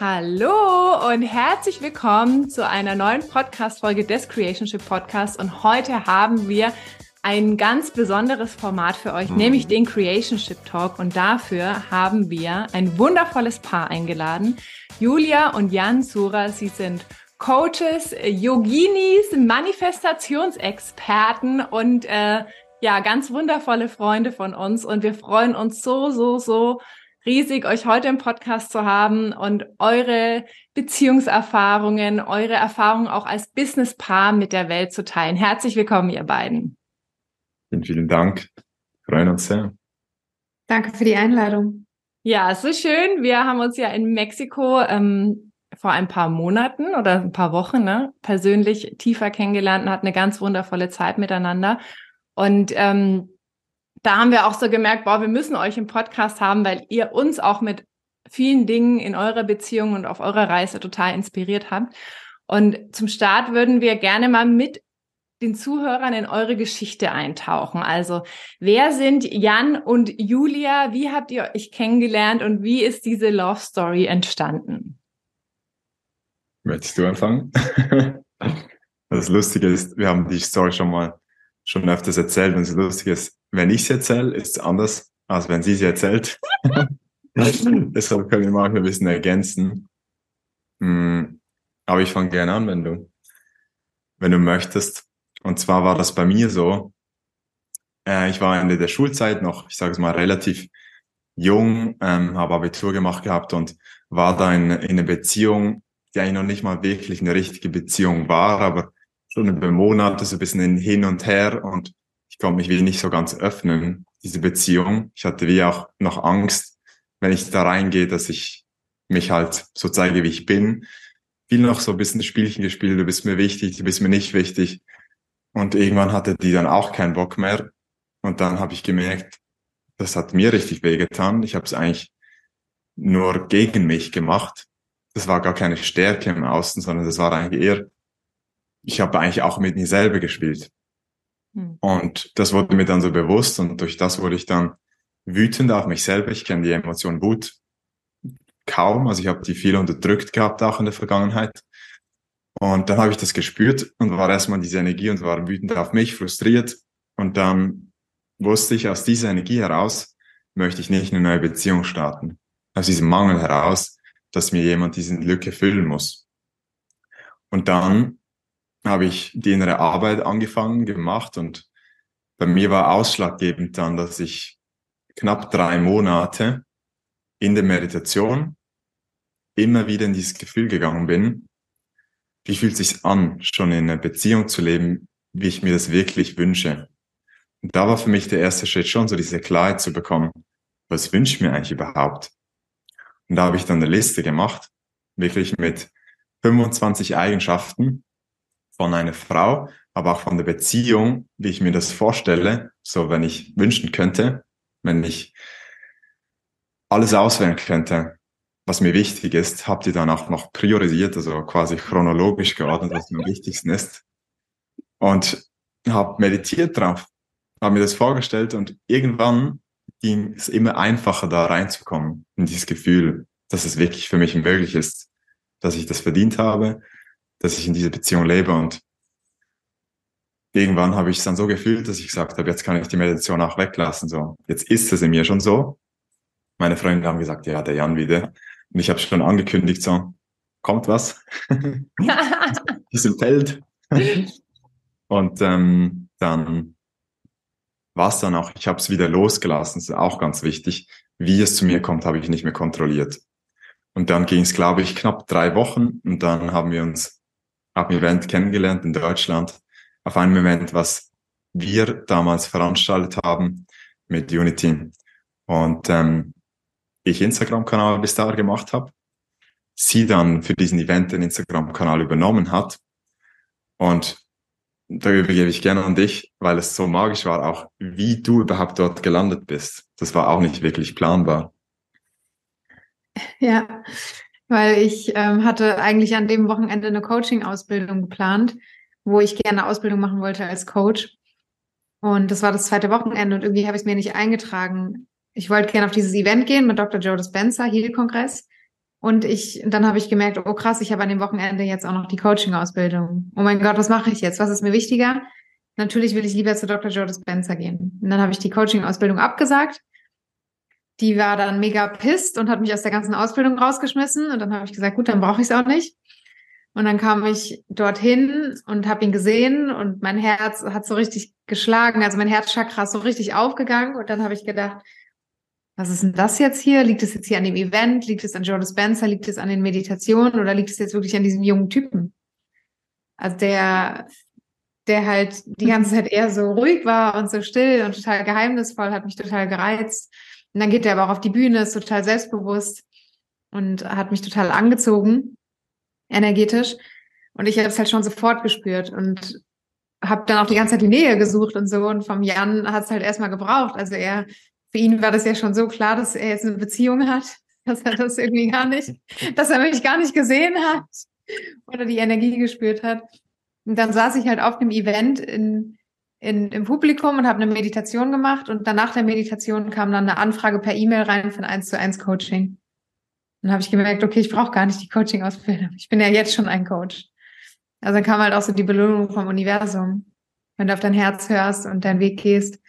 Hallo und herzlich willkommen zu einer neuen Podcast-Folge des Creationship Podcasts. Und heute haben wir ein ganz besonderes Format für euch, mhm. nämlich den Creationship Talk. Und dafür haben wir ein wundervolles Paar eingeladen. Julia und Jan Sura. Sie sind Coaches, Yoginis, Manifestationsexperten und äh, ja, ganz wundervolle Freunde von uns. Und wir freuen uns so, so, so riesig, euch heute im Podcast zu haben und eure Beziehungserfahrungen, eure Erfahrungen auch als Businesspaar mit der Welt zu teilen. Herzlich willkommen, ihr beiden. Vielen, vielen Dank. freuen uns sehr. Danke für die Einladung. Ja, so schön. Wir haben uns ja in Mexiko ähm, vor ein paar Monaten oder ein paar Wochen ne, persönlich tiefer kennengelernt und hatten eine ganz wundervolle Zeit miteinander. Und ähm, da haben wir auch so gemerkt, boah, wir müssen euch im Podcast haben, weil ihr uns auch mit vielen Dingen in eurer Beziehung und auf eurer Reise total inspiriert habt. Und zum Start würden wir gerne mal mit den Zuhörern in eure Geschichte eintauchen. Also, wer sind Jan und Julia? Wie habt ihr euch kennengelernt und wie ist diese Love Story entstanden? Möchtest du anfangen? das Lustige ist, wir haben die Story schon mal schon öfters erzählt und das Lustige ist, wenn ich sie erzähle, ist es anders, als wenn sie sie erzählt. Deshalb können wir manchmal ein bisschen ergänzen. Hm, aber ich fange gerne an, wenn du, wenn du möchtest. Und zwar war das bei mir so, äh, ich war Ende der Schulzeit noch, ich sage es mal, relativ jung, ähm, habe Abitur gemacht gehabt und war da in, in einer Beziehung, die eigentlich noch nicht mal wirklich eine richtige Beziehung war, aber schon über Monate so ein bisschen hin und her und ich konnte mich wie nicht so ganz öffnen, diese Beziehung. Ich hatte wie auch noch Angst, wenn ich da reingehe, dass ich mich halt so zeige, wie ich bin. Viel noch so ein bisschen Spielchen gespielt, du bist mir wichtig, du bist mir nicht wichtig. Und irgendwann hatte die dann auch keinen Bock mehr. Und dann habe ich gemerkt, das hat mir richtig wehgetan. Ich habe es eigentlich nur gegen mich gemacht. Das war gar keine Stärke im Außen, sondern das war eigentlich eher, ich habe eigentlich auch mit mir selber gespielt. Hm. Und das wurde mir dann so bewusst und durch das wurde ich dann wütend auf mich selber. Ich kenne die Emotion Wut kaum, also ich habe die viel unterdrückt gehabt auch in der Vergangenheit. Und dann habe ich das gespürt und war erstmal diese Energie und war wütend auf mich, frustriert. Und dann wusste ich, aus dieser Energie heraus möchte ich nicht eine neue Beziehung starten. Aus diesem Mangel heraus, dass mir jemand diese Lücke füllen muss. Und dann habe ich die innere Arbeit angefangen, gemacht und bei mir war ausschlaggebend dann, dass ich knapp drei Monate in der Meditation immer wieder in dieses Gefühl gegangen bin, wie fühlt sich an, schon in einer Beziehung zu leben, wie ich mir das wirklich wünsche. Und da war für mich der erste Schritt schon so diese Klarheit zu bekommen, was wünsche ich mir eigentlich überhaupt? Und da habe ich dann eine Liste gemacht, wirklich mit 25 Eigenschaften von einer Frau, aber auch von der Beziehung, wie ich mir das vorstelle, so wenn ich wünschen könnte, wenn ich alles auswählen könnte, was mir wichtig ist, habt ihr dann auch noch priorisiert, also quasi chronologisch geordnet, was mir am wichtigsten ist. Und habe meditiert drauf, habe mir das vorgestellt und irgendwann ging es immer einfacher, da reinzukommen, in dieses Gefühl, dass es wirklich für mich möglich ist, dass ich das verdient habe, dass ich in dieser Beziehung lebe und irgendwann habe ich es dann so gefühlt, dass ich gesagt habe, jetzt kann ich die Meditation auch weglassen. So, jetzt ist es in mir schon so. Meine Freunde haben gesagt, ja, der Jan wieder. Und ich habe schon angekündigt, so, kommt was. Diesem Feld. Und ähm, dann war es dann auch, ich habe es wieder losgelassen, das ist auch ganz wichtig. Wie es zu mir kommt, habe ich nicht mehr kontrolliert. Und dann ging es, glaube ich, knapp drei Wochen und dann haben wir uns am Event kennengelernt in Deutschland, auf einem Event, was wir damals veranstaltet haben mit Unity. Und ähm, ich Instagram-Kanal bis dahin gemacht habe, sie dann für diesen Event den Instagram-Kanal übernommen hat. Und da übergebe ich gerne an dich, weil es so magisch war, auch wie du überhaupt dort gelandet bist. Das war auch nicht wirklich planbar. Ja, weil ich ähm, hatte eigentlich an dem Wochenende eine Coaching-Ausbildung geplant, wo ich gerne Ausbildung machen wollte als Coach. Und das war das zweite Wochenende und irgendwie habe ich es mir nicht eingetragen ich wollte gerne auf dieses Event gehen mit Dr. Joe Dispenza, Heal-Kongress. Und ich, dann habe ich gemerkt, oh krass, ich habe an dem Wochenende jetzt auch noch die Coaching-Ausbildung. Oh mein Gott, was mache ich jetzt? Was ist mir wichtiger? Natürlich will ich lieber zu Dr. Joe Dispenza gehen. Und dann habe ich die Coaching-Ausbildung abgesagt. Die war dann mega pisst und hat mich aus der ganzen Ausbildung rausgeschmissen. Und dann habe ich gesagt, gut, dann brauche ich es auch nicht. Und dann kam ich dorthin und habe ihn gesehen und mein Herz hat so richtig geschlagen, also mein Herzchakra ist so richtig aufgegangen. Und dann habe ich gedacht, was ist denn das jetzt hier? Liegt es jetzt hier an dem Event? Liegt es an Joe Spencer? Liegt es an den Meditationen? Oder liegt es jetzt wirklich an diesem jungen Typen? Also der, der halt die ganze Zeit eher so ruhig war und so still und total geheimnisvoll, hat mich total gereizt. Und dann geht er aber auch auf die Bühne, ist total selbstbewusst und hat mich total angezogen, energetisch. Und ich habe es halt schon sofort gespürt und habe dann auch die ganze Zeit die Nähe gesucht und so. Und vom Jan hat es halt erstmal gebraucht. Also er für ihn war das ja schon so klar, dass er jetzt eine Beziehung hat, dass er das irgendwie gar nicht, dass er mich gar nicht gesehen hat oder die Energie gespürt hat. Und dann saß ich halt auf dem Event in, in, im Publikum und habe eine Meditation gemacht und danach der Meditation kam dann eine Anfrage per E-Mail rein für ein 1 zu 1 Coaching. Dann habe ich gemerkt, okay, ich brauche gar nicht die Coaching-Ausbildung. Ich bin ja jetzt schon ein Coach. Also dann kam halt auch so die Belohnung vom Universum. Wenn du auf dein Herz hörst und deinen Weg gehst,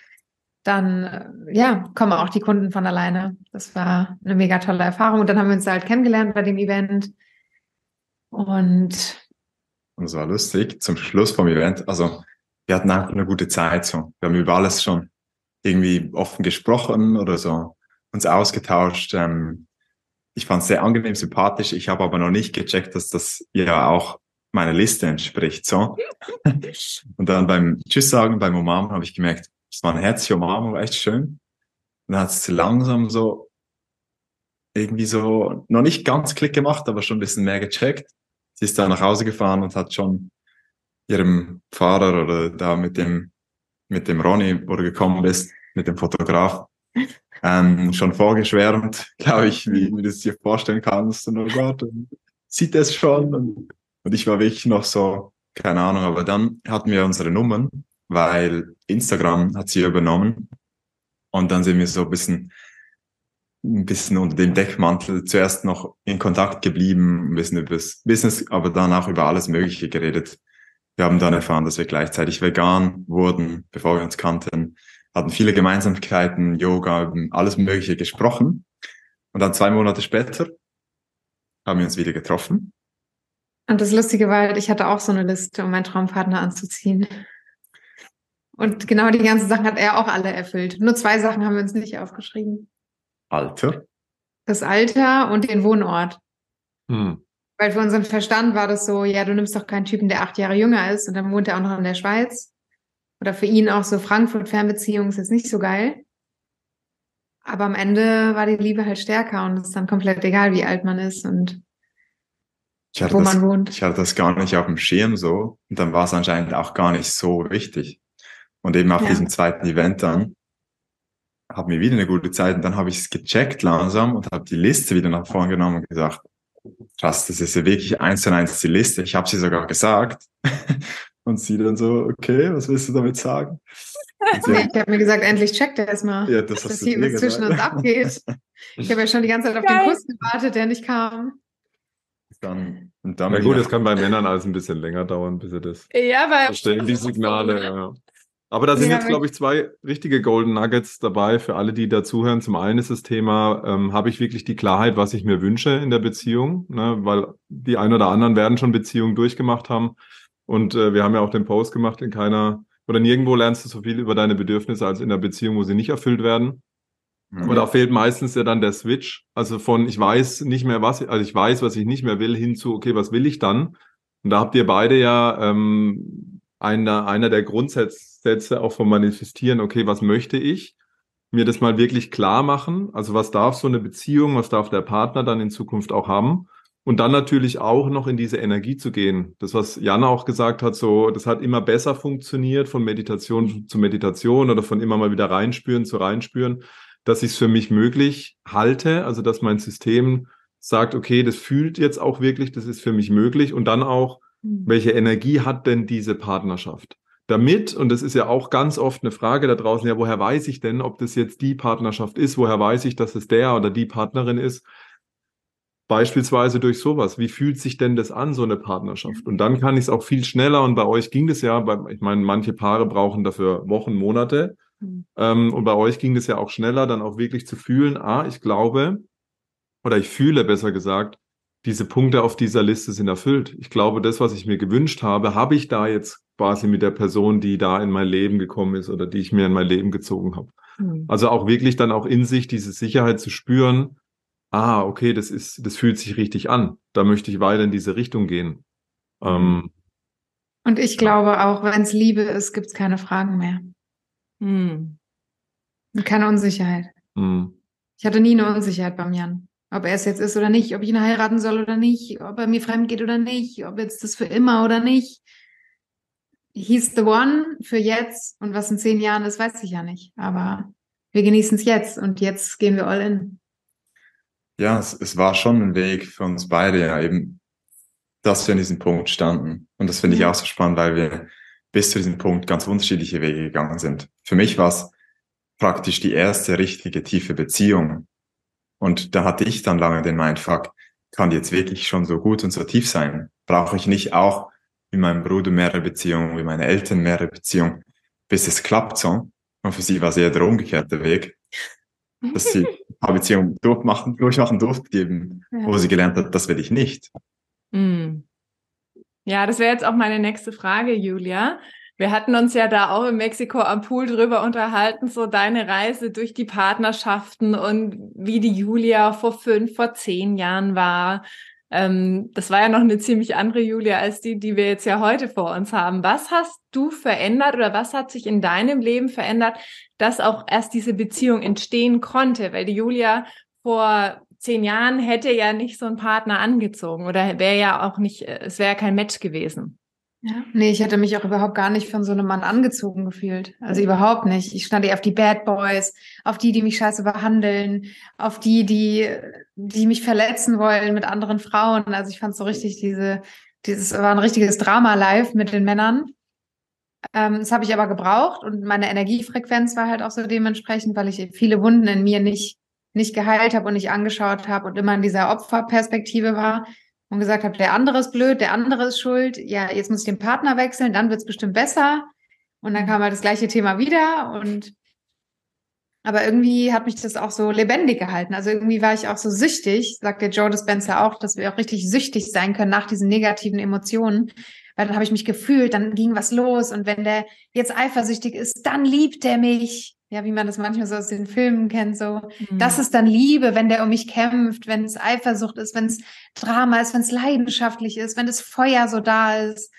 dann äh, ja, kommen auch die Kunden von alleine. Das war eine mega tolle Erfahrung. Und dann haben wir uns halt kennengelernt bei dem Event. Und und es war lustig, zum Schluss vom Event, also wir hatten einfach eine gute Zeit so. Wir haben über alles schon irgendwie offen gesprochen oder so, uns ausgetauscht. Ähm, ich fand es sehr angenehm, sympathisch. Ich habe aber noch nicht gecheckt, dass das ja auch meiner Liste entspricht. So. Und dann beim Tschüss sagen, beim Umarmen habe ich gemerkt, es war eine herzliche Umarmung, echt schön. Und dann hat es langsam so irgendwie so noch nicht ganz Klick gemacht, aber schon ein bisschen mehr gecheckt. Sie ist da nach Hause gefahren und hat schon ihrem Fahrer oder da mit dem mit dem Ronny, wo du gekommen bist, mit dem Fotograf, ähm, schon vorgeschwärmt, glaube ich, wie, wie du es dir vorstellen kannst. Und oh Gott, und sieht es schon. Und, und ich war wirklich noch so, keine Ahnung, aber dann hatten wir unsere Nummern weil Instagram hat sie übernommen und dann sind wir so ein bisschen ein bisschen unter dem Deckmantel zuerst noch in Kontakt geblieben, ein bisschen über das Business, aber dann auch über alles Mögliche geredet. Wir haben dann erfahren, dass wir gleichzeitig vegan wurden, bevor wir uns kannten, hatten viele Gemeinsamkeiten, Yoga, alles Mögliche gesprochen. Und dann zwei Monate später haben wir uns wieder getroffen. Und das Lustige war, ich hatte auch so eine Liste, um meinen Traumpartner anzuziehen. Und genau die ganzen Sachen hat er auch alle erfüllt. Nur zwei Sachen haben wir uns nicht aufgeschrieben. Alter? Das Alter und den Wohnort. Hm. Weil für unseren Verstand war das so, ja, du nimmst doch keinen Typen, der acht Jahre jünger ist und dann wohnt er auch noch in der Schweiz. Oder für ihn auch so Frankfurt-Fernbeziehung ist jetzt nicht so geil. Aber am Ende war die Liebe halt stärker und es ist dann komplett egal, wie alt man ist und wo das, man wohnt. Ich hatte das gar nicht auf dem Schirm so und dann war es anscheinend auch gar nicht so wichtig. Und eben auf ja. diesem zweiten Event dann haben wir wieder eine gute Zeit und dann habe ich es gecheckt langsam und habe die Liste wieder nach vorne genommen und gesagt, krass, das ist ja wirklich eins zu eins die Liste. Ich habe sie sogar gesagt. und sie dann so, okay, was willst du damit sagen? Okay, ich habe mir gesagt, endlich checkt er es mal, ja, das dass hier was zwischen uns abgeht. Ich habe ja schon die ganze Zeit auf Geil. den Kuss gewartet, der nicht kam. Dann, und dann Na gut, das kann bei Männern alles ein bisschen länger dauern, bis sie das ja, weil verstehen, die Signale. Ja. Aber da sind ja, jetzt, glaube ich, zwei richtige Golden Nuggets dabei für alle, die dazuhören. Zum einen ist das Thema, ähm, habe ich wirklich die Klarheit, was ich mir wünsche in der Beziehung? Ne? Weil die ein oder anderen werden schon Beziehungen durchgemacht haben. Und äh, wir haben ja auch den Post gemacht, in keiner oder nirgendwo lernst du so viel über deine Bedürfnisse als in der Beziehung, wo sie nicht erfüllt werden. Mhm. Und da fehlt meistens ja dann der Switch. Also von ich weiß nicht mehr was, also ich weiß, was ich nicht mehr will, hin zu, okay, was will ich dann? Und da habt ihr beide ja ähm, einer, einer der Grundsätze auch vom Manifestieren, okay, was möchte ich? Mir das mal wirklich klar machen. Also was darf so eine Beziehung, was darf der Partner dann in Zukunft auch haben? Und dann natürlich auch noch in diese Energie zu gehen. Das, was Jana auch gesagt hat, so, das hat immer besser funktioniert von Meditation zu Meditation oder von immer mal wieder reinspüren zu reinspüren, dass ich es für mich möglich halte, also dass mein System sagt, okay, das fühlt jetzt auch wirklich, das ist für mich möglich und dann auch Mhm. Welche Energie hat denn diese Partnerschaft? Damit, und das ist ja auch ganz oft eine Frage da draußen, ja, woher weiß ich denn, ob das jetzt die Partnerschaft ist? Woher weiß ich, dass es der oder die Partnerin ist? Beispielsweise durch sowas. Wie fühlt sich denn das an, so eine Partnerschaft? Und dann kann ich es auch viel schneller. Und bei euch ging das ja, bei, ich meine, manche Paare brauchen dafür Wochen, Monate. Mhm. Ähm, und bei euch ging das ja auch schneller, dann auch wirklich zu fühlen, ah, ich glaube, oder ich fühle besser gesagt, diese Punkte auf dieser Liste sind erfüllt. Ich glaube, das, was ich mir gewünscht habe, habe ich da jetzt quasi mit der Person, die da in mein Leben gekommen ist oder die ich mir in mein Leben gezogen habe. Mhm. Also auch wirklich dann auch in sich diese Sicherheit zu spüren, ah, okay, das ist, das fühlt sich richtig an. Da möchte ich weiter in diese Richtung gehen. Ähm, und ich glaube auch, wenn es Liebe ist, gibt es keine Fragen mehr. Hm. Und keine Unsicherheit. Hm. Ich hatte nie eine Unsicherheit beim Jan. Ob er es jetzt ist oder nicht, ob ich ihn heiraten soll oder nicht, ob er mir fremd geht oder nicht, ob jetzt das für immer oder nicht. He's the one für jetzt und was in zehn Jahren ist, weiß ich ja nicht. Aber wir genießen es jetzt und jetzt gehen wir all in ja, es, es war schon ein Weg für uns beide, ja, eben, dass wir an diesem Punkt standen. Und das finde ich auch so spannend, weil wir bis zu diesem Punkt ganz unterschiedliche Wege gegangen sind. Für mich war es praktisch die erste richtige tiefe Beziehung. Und da hatte ich dann lange den Mindfuck, kann die jetzt wirklich schon so gut und so tief sein? Brauche ich nicht auch wie mein Bruder mehrere Beziehungen, wie meine Eltern mehrere Beziehungen, bis es klappt so? Und für sie war es eher der umgekehrte Weg dass sie eine Beziehung durchmachen, durchmachen durfte, eben, ja. wo sie gelernt hat, das will ich nicht. Mm. Ja, das wäre jetzt auch meine nächste Frage, Julia. Wir hatten uns ja da auch in Mexiko am Pool drüber unterhalten, so deine Reise durch die Partnerschaften und wie die Julia vor fünf, vor zehn Jahren war. Ähm, das war ja noch eine ziemlich andere Julia als die, die wir jetzt ja heute vor uns haben. Was hast du verändert oder was hat sich in deinem Leben verändert, dass auch erst diese Beziehung entstehen konnte? Weil die Julia vor zehn Jahren hätte ja nicht so einen Partner angezogen oder wäre ja auch nicht, es wäre ja kein Match gewesen. Ja. Nee, ich hätte mich auch überhaupt gar nicht von so einem Mann angezogen gefühlt. Also überhaupt nicht. Ich stand eher auf die Bad Boys, auf die, die mich scheiße behandeln, auf die, die, die mich verletzen wollen mit anderen Frauen. Also ich fand so richtig diese, dieses war ein richtiges Drama live mit den Männern. Ähm, das habe ich aber gebraucht und meine Energiefrequenz war halt auch so dementsprechend, weil ich viele Wunden in mir nicht, nicht geheilt habe und nicht angeschaut habe und immer in dieser Opferperspektive war und gesagt habe, der andere ist blöd, der andere ist schuld, ja, jetzt muss ich den Partner wechseln, dann wird es bestimmt besser. Und dann kam halt das gleiche Thema wieder und aber irgendwie hat mich das auch so lebendig gehalten. Also irgendwie war ich auch so süchtig, sagt der Joe Dispenza auch, dass wir auch richtig süchtig sein können nach diesen negativen Emotionen. Weil dann habe ich mich gefühlt, dann ging was los und wenn der jetzt eifersüchtig ist, dann liebt er mich ja, wie man das manchmal so aus den Filmen kennt, so, mhm. das ist dann Liebe, wenn der um mich kämpft, wenn es Eifersucht ist, wenn es Drama ist, wenn es leidenschaftlich ist, wenn das Feuer so da ist.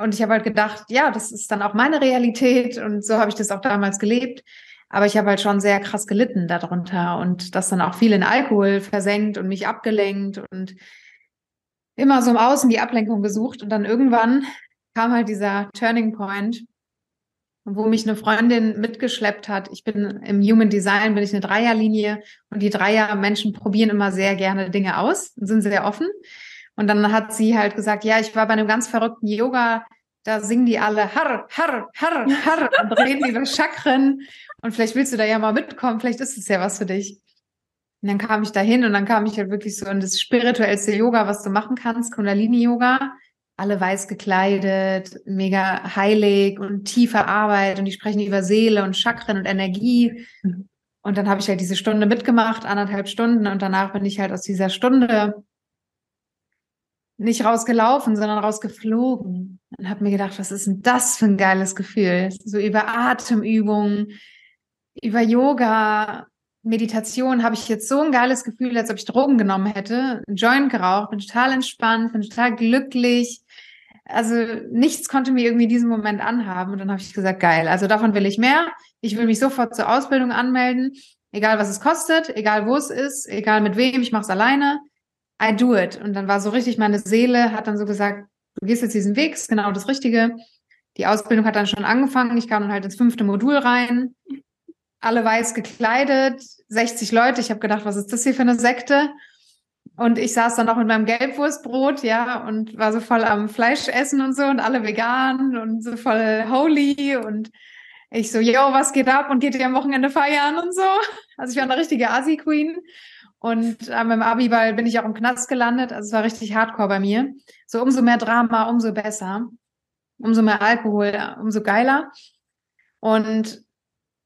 Und ich habe halt gedacht, ja, das ist dann auch meine Realität und so habe ich das auch damals gelebt. Aber ich habe halt schon sehr krass gelitten darunter und das dann auch viel in Alkohol versenkt und mich abgelenkt und immer so im Außen die Ablenkung gesucht. Und dann irgendwann kam halt dieser Turning Point, wo mich eine Freundin mitgeschleppt hat. Ich bin im Human Design, bin ich eine Dreierlinie und die Dreier-Menschen probieren immer sehr gerne Dinge aus und sind sehr offen. Und dann hat sie halt gesagt, ja, ich war bei einem ganz verrückten Yoga, da singen die alle Har, Har, Har, Har und reden über Chakren. Und vielleicht willst du da ja mal mitkommen, vielleicht ist es ja was für dich. Und dann kam ich dahin und dann kam ich halt wirklich so in das spirituellste Yoga, was du machen kannst, Kundalini-Yoga alle weiß gekleidet, mega heilig und tiefe Arbeit und die sprechen über Seele und Chakren und Energie. Mhm. Und dann habe ich halt diese Stunde mitgemacht, anderthalb Stunden und danach bin ich halt aus dieser Stunde nicht rausgelaufen, sondern rausgeflogen und habe mir gedacht, was ist denn das für ein geiles Gefühl? So über Atemübungen, über Yoga, Meditation habe ich jetzt so ein geiles Gefühl, als ob ich Drogen genommen hätte, einen Joint geraucht, bin total entspannt, bin total glücklich, also nichts konnte mir irgendwie diesen Moment anhaben. Und dann habe ich gesagt, geil, also davon will ich mehr. Ich will mich sofort zur Ausbildung anmelden, egal was es kostet, egal wo es ist, egal mit wem, ich mache es alleine. I do it. Und dann war so richtig, meine Seele hat dann so gesagt, du gehst jetzt diesen Weg, ist genau das Richtige. Die Ausbildung hat dann schon angefangen. Ich kam dann halt ins fünfte Modul rein. Alle weiß gekleidet, 60 Leute. Ich habe gedacht, was ist das hier für eine Sekte? Und ich saß dann auch mit meinem Gelbwurstbrot, ja, und war so voll am Fleisch essen und so und alle vegan und so voll holy und ich so, yo, was geht ab und geht ihr am Wochenende feiern und so. Also ich war eine richtige Asi-Queen. Und äh, beim Abiball bin ich auch im Knast gelandet. Also es war richtig hardcore bei mir. So umso mehr Drama, umso besser. Umso mehr Alkohol, umso geiler. Und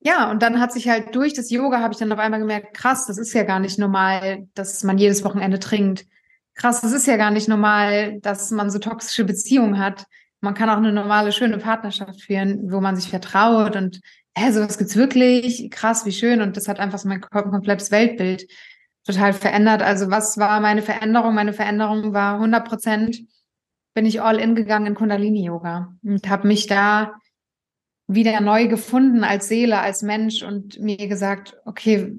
ja, und dann hat sich halt durch das Yoga habe ich dann auf einmal gemerkt, krass, das ist ja gar nicht normal, dass man jedes Wochenende trinkt. Krass, das ist ja gar nicht normal, dass man so toxische Beziehungen hat. Man kann auch eine normale, schöne Partnerschaft führen, wo man sich vertraut und hä, sowas gibt's wirklich, krass, wie schön. Und das hat einfach so mein komplettes Weltbild total verändert. Also was war meine Veränderung? Meine Veränderung war 100 Prozent, bin ich all in gegangen in Kundalini-Yoga und habe mich da wieder neu gefunden als Seele, als Mensch und mir gesagt, okay,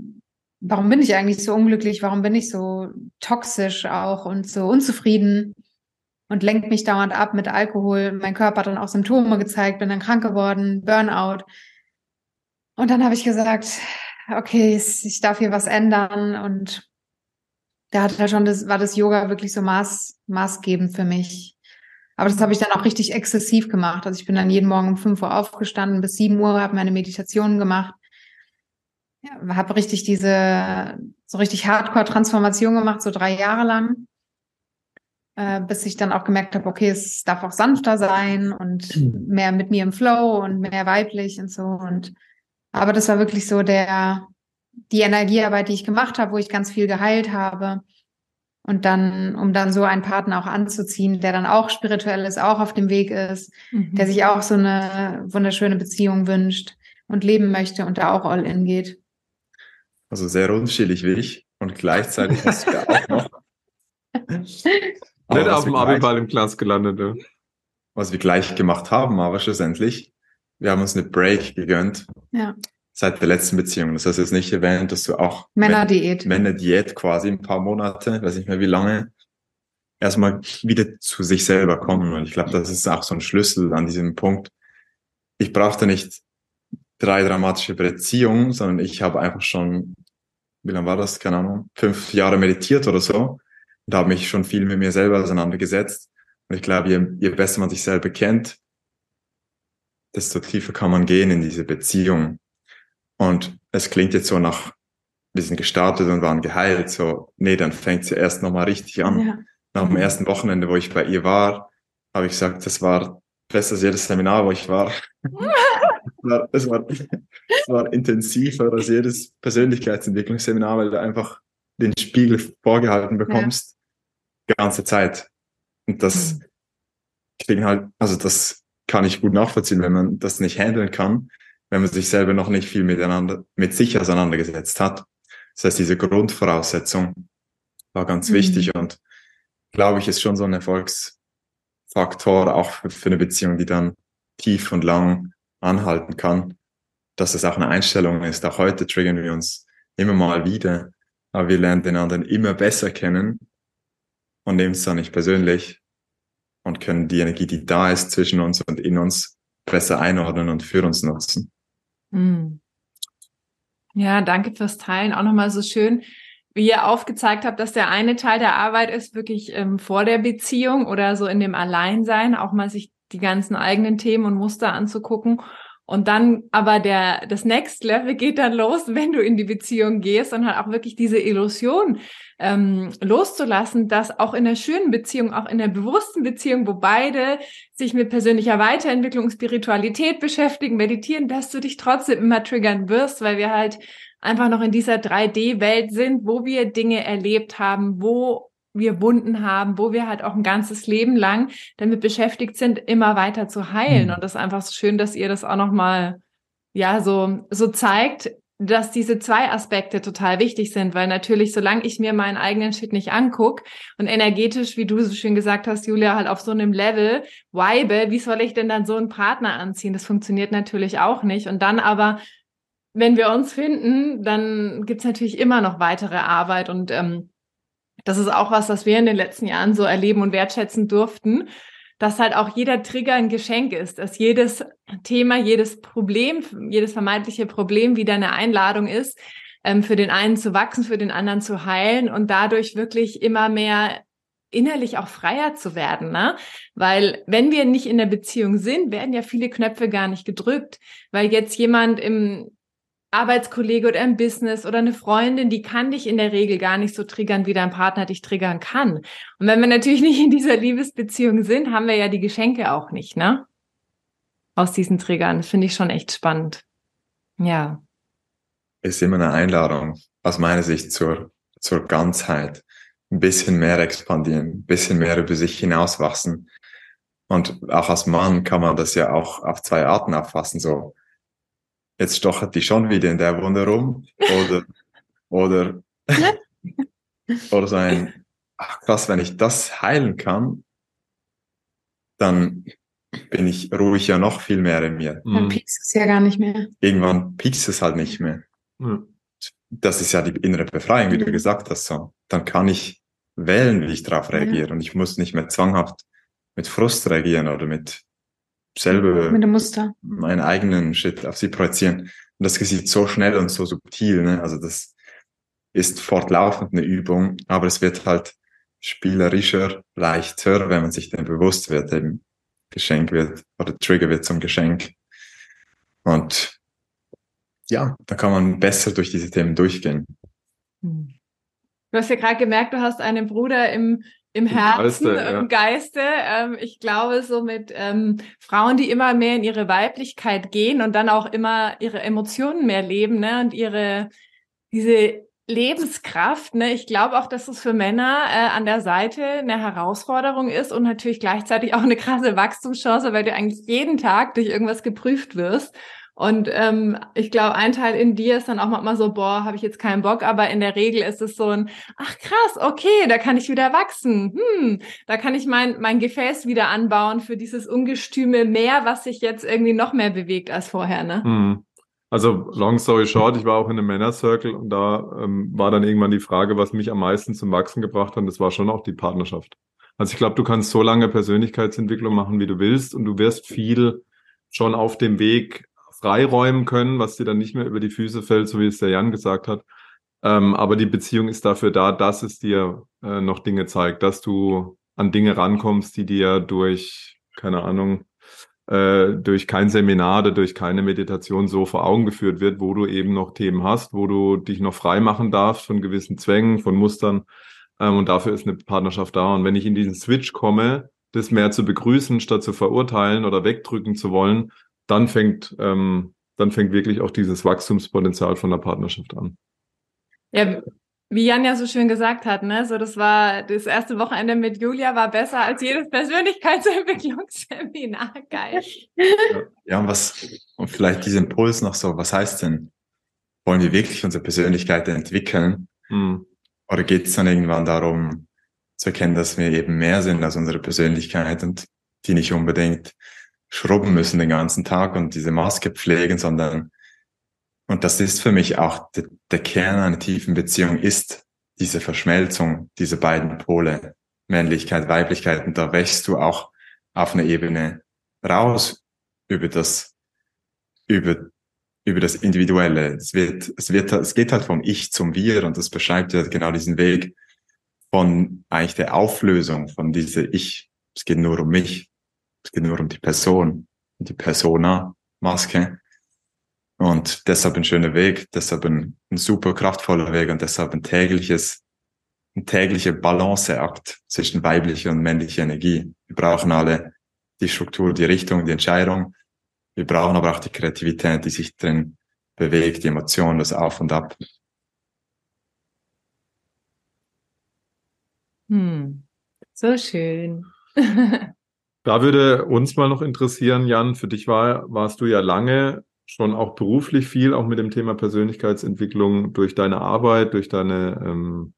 warum bin ich eigentlich so unglücklich? Warum bin ich so toxisch auch und so unzufrieden? Und lenkt mich dauernd ab mit Alkohol. Mein Körper hat dann auch Symptome gezeigt, bin dann krank geworden, Burnout. Und dann habe ich gesagt, okay, ich darf hier was ändern. Und da hat er schon das, war das Yoga wirklich so maß, maßgebend für mich. Aber das habe ich dann auch richtig exzessiv gemacht. Also ich bin dann jeden Morgen um 5 Uhr aufgestanden, bis 7 Uhr, habe meine Meditationen gemacht. Ja, habe richtig diese, so richtig Hardcore-Transformation gemacht, so drei Jahre lang. Äh, bis ich dann auch gemerkt habe, okay, es darf auch sanfter sein und mhm. mehr mit mir im Flow und mehr weiblich und so. Und aber das war wirklich so der, die Energiearbeit, die ich gemacht habe, wo ich ganz viel geheilt habe. Und dann, um dann so einen Partner auch anzuziehen, der dann auch spirituell ist, auch auf dem Weg ist, mhm. der sich auch so eine wunderschöne Beziehung wünscht und leben möchte und da auch all in geht. Also sehr unterschiedlich wie ich und gleichzeitig hast du ja auch noch. Nicht auf dem Abiball im Glas gelandet. Ja. Was wir gleich gemacht haben, aber schlussendlich, wir haben uns eine Break gegönnt. Ja seit der letzten Beziehung. Das hast du jetzt nicht erwähnt, dass du auch Männerdiät. Männerdiät quasi ein paar Monate, weiß nicht mehr wie lange, erstmal wieder zu sich selber kommen. Und ich glaube, das ist auch so ein Schlüssel an diesem Punkt. Ich brauchte nicht drei dramatische Beziehungen, sondern ich habe einfach schon, wie lange war das? Keine Ahnung, fünf Jahre meditiert oder so und habe mich schon viel mit mir selber auseinandergesetzt. Und ich glaube, je, je besser man sich selber kennt, desto tiefer kann man gehen in diese Beziehung. Und es klingt jetzt so nach, wir sind gestartet und waren geheilt, so, nee, dann fängt sie erst nochmal richtig an. Ja. Nach dem ersten Wochenende, wo ich bei ihr war, habe ich gesagt, das war besser als jedes Seminar, wo ich war. es, war, es, war, es war intensiver als jedes Persönlichkeitsentwicklungsseminar, weil du einfach den Spiegel vorgehalten bekommst, ja. ganze Zeit. Und das mhm. klingt halt, also das kann ich gut nachvollziehen, wenn man das nicht handeln kann, wenn man sich selber noch nicht viel miteinander, mit sich auseinandergesetzt hat. Das heißt, diese Grundvoraussetzung war ganz mhm. wichtig und glaube ich, ist schon so ein Erfolgsfaktor auch für, für eine Beziehung, die dann tief und lang anhalten kann, dass es auch eine Einstellung ist. Auch heute triggern wir uns immer mal wieder, aber wir lernen den anderen immer besser kennen und nehmen es dann nicht persönlich und können die Energie, die da ist zwischen uns und in uns, besser einordnen und für uns nutzen. Hm. Ja, danke fürs Teilen. Auch nochmal so schön, wie ihr aufgezeigt habt, dass der eine Teil der Arbeit ist wirklich ähm, vor der Beziehung oder so in dem Alleinsein, auch mal sich die ganzen eigenen Themen und Muster anzugucken. Und dann aber der, das Next Level geht dann los, wenn du in die Beziehung gehst und halt auch wirklich diese Illusion ähm, loszulassen, dass auch in der schönen Beziehung, auch in der bewussten Beziehung, wo beide sich mit persönlicher Weiterentwicklung, Spiritualität beschäftigen, meditieren, dass du dich trotzdem immer triggern wirst, weil wir halt einfach noch in dieser 3D-Welt sind, wo wir Dinge erlebt haben, wo wir Wunden haben, wo wir halt auch ein ganzes Leben lang damit beschäftigt sind, immer weiter zu heilen. Mhm. Und das ist einfach so schön, dass ihr das auch nochmal, ja, so, so zeigt, dass diese zwei Aspekte total wichtig sind, weil natürlich, solange ich mir meinen eigenen Shit nicht anguck und energetisch, wie du so schön gesagt hast, Julia, halt auf so einem Level vibe, wie soll ich denn dann so einen Partner anziehen? Das funktioniert natürlich auch nicht. Und dann aber, wenn wir uns finden, dann gibt's natürlich immer noch weitere Arbeit und ähm, das ist auch was, was wir in den letzten Jahren so erleben und wertschätzen durften, dass halt auch jeder Trigger ein Geschenk ist, dass jedes Thema, jedes Problem, jedes vermeintliche Problem wieder eine Einladung ist, ähm, für den einen zu wachsen, für den anderen zu heilen und dadurch wirklich immer mehr innerlich auch freier zu werden, ne? Weil wenn wir nicht in der Beziehung sind, werden ja viele Knöpfe gar nicht gedrückt, weil jetzt jemand im Arbeitskollege oder im Business oder eine Freundin, die kann dich in der Regel gar nicht so triggern, wie dein Partner dich triggern kann. Und wenn wir natürlich nicht in dieser Liebesbeziehung sind, haben wir ja die Geschenke auch nicht, ne? Aus diesen Triggern. Das finde ich schon echt spannend. Ja. Ist immer eine Einladung, aus meiner Sicht, zur, zur Ganzheit. Ein bisschen mehr expandieren, ein bisschen mehr über sich hinauswachsen. Und auch als Mann kann man das ja auch auf zwei Arten auffassen, so jetzt stochert die schon wieder in der Wunde rum oder, oder, oder so ein, ach krass, wenn ich das heilen kann, dann bin ich ruhig ja noch viel mehr in mir. Dann mhm. piekst es ja gar nicht mehr. Irgendwann piekst es halt nicht mehr. Mhm. Das ist ja die innere Befreiung, wie mhm. du gesagt hast. So. Dann kann ich wählen, wie ich darauf reagiere. Und ich muss nicht mehr zwanghaft mit Frust reagieren oder mit selber mit dem Muster meinen eigenen Shit auf sie projizieren. Und das geschieht so schnell und so subtil. Ne? Also das ist fortlaufend eine Übung, aber es wird halt spielerischer, leichter, wenn man sich dem bewusst wird, eben Geschenk wird oder Trigger wird zum Geschenk. Und ja, da kann man besser durch diese Themen durchgehen. Hm. Du hast ja gerade gemerkt, du hast einen Bruder im im Herzen, Geiste, ja. im Geiste. Ähm, ich glaube, so mit ähm, Frauen, die immer mehr in ihre Weiblichkeit gehen und dann auch immer ihre Emotionen mehr leben, ne, und ihre diese Lebenskraft, ne? Ich glaube auch, dass es für Männer äh, an der Seite eine Herausforderung ist und natürlich gleichzeitig auch eine krasse Wachstumschance, weil du eigentlich jeden Tag durch irgendwas geprüft wirst. Und ähm, ich glaube, ein Teil in dir ist dann auch manchmal so, boah, habe ich jetzt keinen Bock, aber in der Regel ist es so ein, ach krass, okay, da kann ich wieder wachsen. Hm, da kann ich mein, mein Gefäß wieder anbauen für dieses ungestüme Meer, was sich jetzt irgendwie noch mehr bewegt als vorher, ne? Hm. Also long story short, ich war auch in einem Männer Circle und da ähm, war dann irgendwann die Frage, was mich am meisten zum Wachsen gebracht hat, das war schon auch die Partnerschaft. Also ich glaube, du kannst so lange Persönlichkeitsentwicklung machen, wie du willst und du wirst viel schon auf dem Weg freiräumen können, was dir dann nicht mehr über die Füße fällt, so wie es der Jan gesagt hat. Ähm, aber die Beziehung ist dafür da, dass es dir äh, noch Dinge zeigt, dass du an Dinge rankommst, die dir durch, keine Ahnung, äh, durch kein Seminar oder durch keine Meditation so vor Augen geführt wird, wo du eben noch Themen hast, wo du dich noch frei machen darfst von gewissen Zwängen, von Mustern. Ähm, und dafür ist eine Partnerschaft da. Und wenn ich in diesen Switch komme, das mehr zu begrüßen, statt zu verurteilen oder wegdrücken zu wollen, dann fängt, ähm, dann fängt wirklich auch dieses Wachstumspotenzial von der Partnerschaft an. Ja, wie Jan ja so schön gesagt hat, ne, so das war das erste Wochenende mit Julia war besser als jedes Persönlichkeitsentwicklungsseminar. Geil. Ja, und was, und vielleicht dieser Impuls noch so, was heißt denn, wollen wir wirklich unsere Persönlichkeit entwickeln? Hm. Oder geht es dann irgendwann darum, zu erkennen, dass wir eben mehr sind als unsere Persönlichkeit und die nicht unbedingt schrubben müssen den ganzen Tag und diese Maske pflegen, sondern, und das ist für mich auch de, der Kern einer tiefen Beziehung ist diese Verschmelzung, diese beiden Pole, Männlichkeit, Weiblichkeit, und da wächst du auch auf eine Ebene raus über das, über, über das Individuelle. Es wird, es wird, es geht halt vom Ich zum Wir und das beschreibt ja genau diesen Weg von eigentlich der Auflösung von diese Ich. Es geht nur um mich. Es geht nur um die Person, die Persona-Maske. Und deshalb ein schöner Weg, deshalb ein, ein super kraftvoller Weg und deshalb ein tägliches, ein täglicher Balanceakt zwischen weiblicher und männlicher Energie. Wir brauchen alle die Struktur, die Richtung, die Entscheidung. Wir brauchen aber auch die Kreativität, die sich drin bewegt, die Emotionen, das Auf und Ab. Hm. So schön. Da würde uns mal noch interessieren, Jan, für dich war, warst du ja lange schon auch beruflich viel, auch mit dem Thema Persönlichkeitsentwicklung durch deine Arbeit, durch deine, ähm,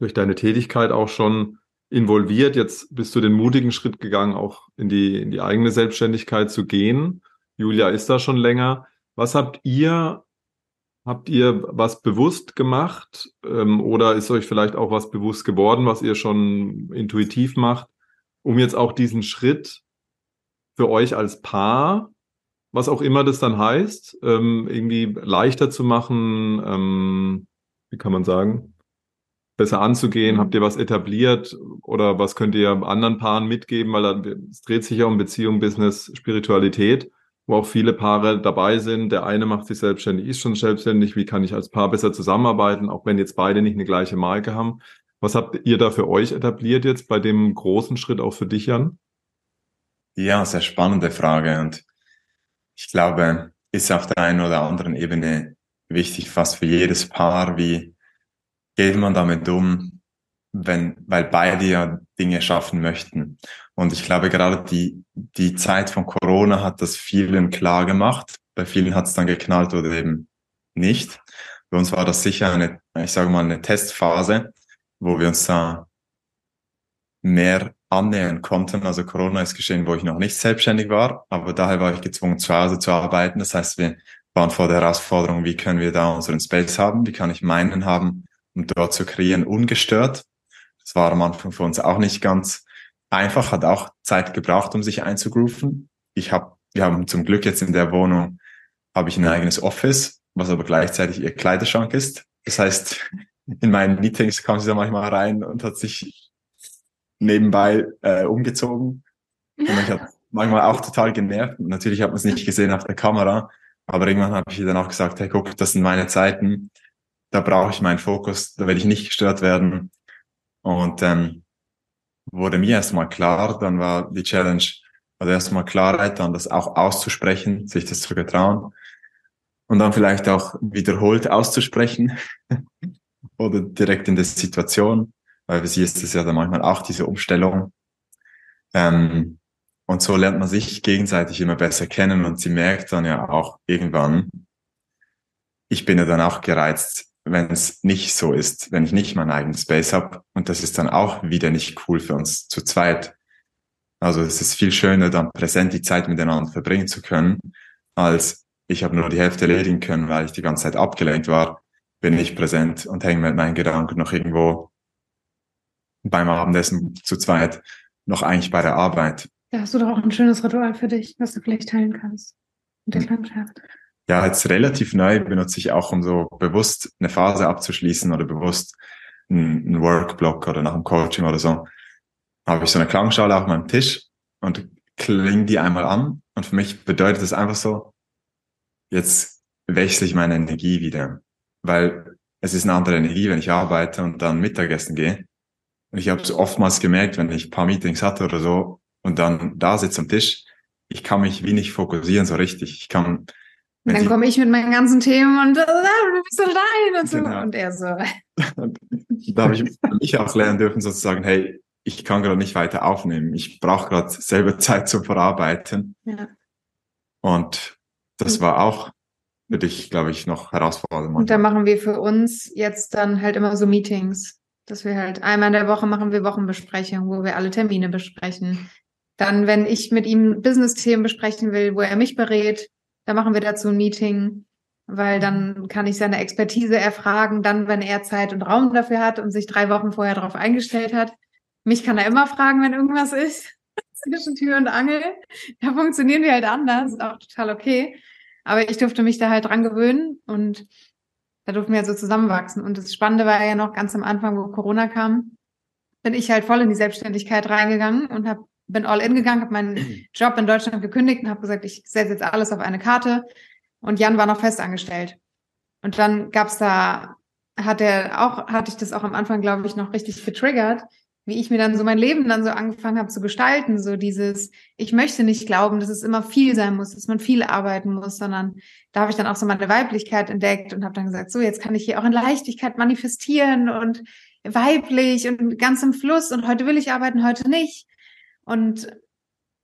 durch deine Tätigkeit auch schon involviert. Jetzt bist du den mutigen Schritt gegangen, auch in die, in die eigene Selbstständigkeit zu gehen. Julia ist da schon länger. Was habt ihr, habt ihr was bewusst gemacht ähm, oder ist euch vielleicht auch was bewusst geworden, was ihr schon intuitiv macht? Um jetzt auch diesen Schritt für euch als Paar was auch immer das dann heißt, ähm, irgendwie leichter zu machen, ähm, wie kann man sagen, besser anzugehen? Habt ihr was etabliert oder was könnt ihr anderen Paaren mitgeben? Weil es dreht sich ja um Beziehung, Business, Spiritualität, wo auch viele Paare dabei sind. Der eine macht sich selbstständig, ist schon selbstständig. Wie kann ich als Paar besser zusammenarbeiten, auch wenn jetzt beide nicht eine gleiche Marke haben? Was habt ihr da für euch etabliert jetzt bei dem großen Schritt auch für dich, Jan? Ja, sehr spannende Frage und ich glaube, ist auf der einen oder anderen Ebene wichtig, fast für jedes Paar, wie geht man damit um, wenn, weil beide ja Dinge schaffen möchten. Und ich glaube, gerade die, die Zeit von Corona hat das vielen klar gemacht. Bei vielen hat es dann geknallt oder eben nicht. Bei uns war das sicher eine, ich sage mal, eine Testphase, wo wir uns da mehr annähern konnten. Also Corona ist geschehen, wo ich noch nicht selbstständig war, aber daher war ich gezwungen, zu Hause zu arbeiten. Das heißt, wir waren vor der Herausforderung, wie können wir da unseren Space haben, wie kann ich meinen haben, um dort zu kreieren, ungestört. Das war am Anfang für uns auch nicht ganz einfach, hat auch Zeit gebraucht, um sich einzugrooven. Ich habe, wir haben zum Glück jetzt in der Wohnung, habe ich ein eigenes Office, was aber gleichzeitig ihr Kleiderschrank ist. Das heißt, in meinen Meetings kam sie da manchmal rein und hat sich nebenbei äh, umgezogen. Und ich habe manchmal auch total genervt. Natürlich hat man es nicht gesehen auf der Kamera, aber irgendwann habe ich ihr dann auch gesagt, hey, guck, das sind meine Zeiten, da brauche ich meinen Fokus, da werde ich nicht gestört werden. Und ähm, wurde mir erstmal klar, dann war die Challenge, also erstmal Klarheit, dann das auch auszusprechen, sich das zu getrauen und dann vielleicht auch wiederholt auszusprechen oder direkt in der Situation, weil für sie ist es ja dann manchmal auch diese Umstellung. Ähm, und so lernt man sich gegenseitig immer besser kennen und sie merkt dann ja auch irgendwann, ich bin ja dann auch gereizt, wenn es nicht so ist, wenn ich nicht meinen eigenen Space habe. Und das ist dann auch wieder nicht cool für uns zu zweit. Also es ist viel schöner, dann präsent die Zeit miteinander verbringen zu können, als ich habe nur die Hälfte erledigen können, weil ich die ganze Zeit abgelenkt war, bin ich präsent und hänge mit meinen Gedanken noch irgendwo beim Abendessen zu zweit, noch eigentlich bei der Arbeit. Da hast du doch auch ein schönes Ritual für dich, was du vielleicht teilen kannst. Mit der Landschaft ja, jetzt relativ neu benutze ich auch, um so bewusst eine Phase abzuschließen oder bewusst einen Workblock oder nach dem Coaching oder so, habe ich so eine Klangschale auf meinem Tisch und klinge die einmal an. Und für mich bedeutet das einfach so, jetzt wechsle ich meine Energie wieder. Weil es ist eine andere Energie, wenn ich arbeite und dann Mittagessen gehe. Und ich habe es oftmals gemerkt, wenn ich ein paar Meetings hatte oder so und dann da sitze am Tisch, ich kann mich wie nicht fokussieren so richtig. Ich kann dann komme ich mit meinen ganzen Themen und äh, du bist so klein und so. Genau. Und er so. da habe ich mich auch lernen dürfen, sozusagen, hey, ich kann gerade nicht weiter aufnehmen. Ich brauche gerade selber Zeit zum Verarbeiten. Ja. Und das war auch für dich, glaube ich, noch herausfordernd. Und da machen wir für uns jetzt dann halt immer so Meetings, dass wir halt einmal in der Woche machen wir Wochenbesprechungen, wo wir alle Termine besprechen. Dann, wenn ich mit ihm Business-Themen besprechen will, wo er mich berät, da machen wir dazu ein Meeting, weil dann kann ich seine Expertise erfragen, dann, wenn er Zeit und Raum dafür hat und sich drei Wochen vorher darauf eingestellt hat. Mich kann er immer fragen, wenn irgendwas ist. Zwischen Tür und Angel. Da funktionieren wir halt anders, ist auch total okay. Aber ich durfte mich da halt dran gewöhnen und da durften wir halt so zusammenwachsen. Und das Spannende war ja noch ganz am Anfang, wo Corona kam, bin ich halt voll in die Selbstständigkeit reingegangen und habe bin all in gegangen, habe meinen Job in Deutschland gekündigt und habe gesagt, ich setze jetzt alles auf eine Karte. Und Jan war noch fest angestellt. Und dann gab's da, hat er auch, hatte ich das auch am Anfang, glaube ich, noch richtig getriggert, wie ich mir dann so mein Leben dann so angefangen habe zu gestalten. So dieses, ich möchte nicht glauben, dass es immer viel sein muss, dass man viel arbeiten muss, sondern da habe ich dann auch so meine Weiblichkeit entdeckt und habe dann gesagt, so jetzt kann ich hier auch in Leichtigkeit manifestieren und weiblich und ganz im Fluss und heute will ich arbeiten, heute nicht. Und,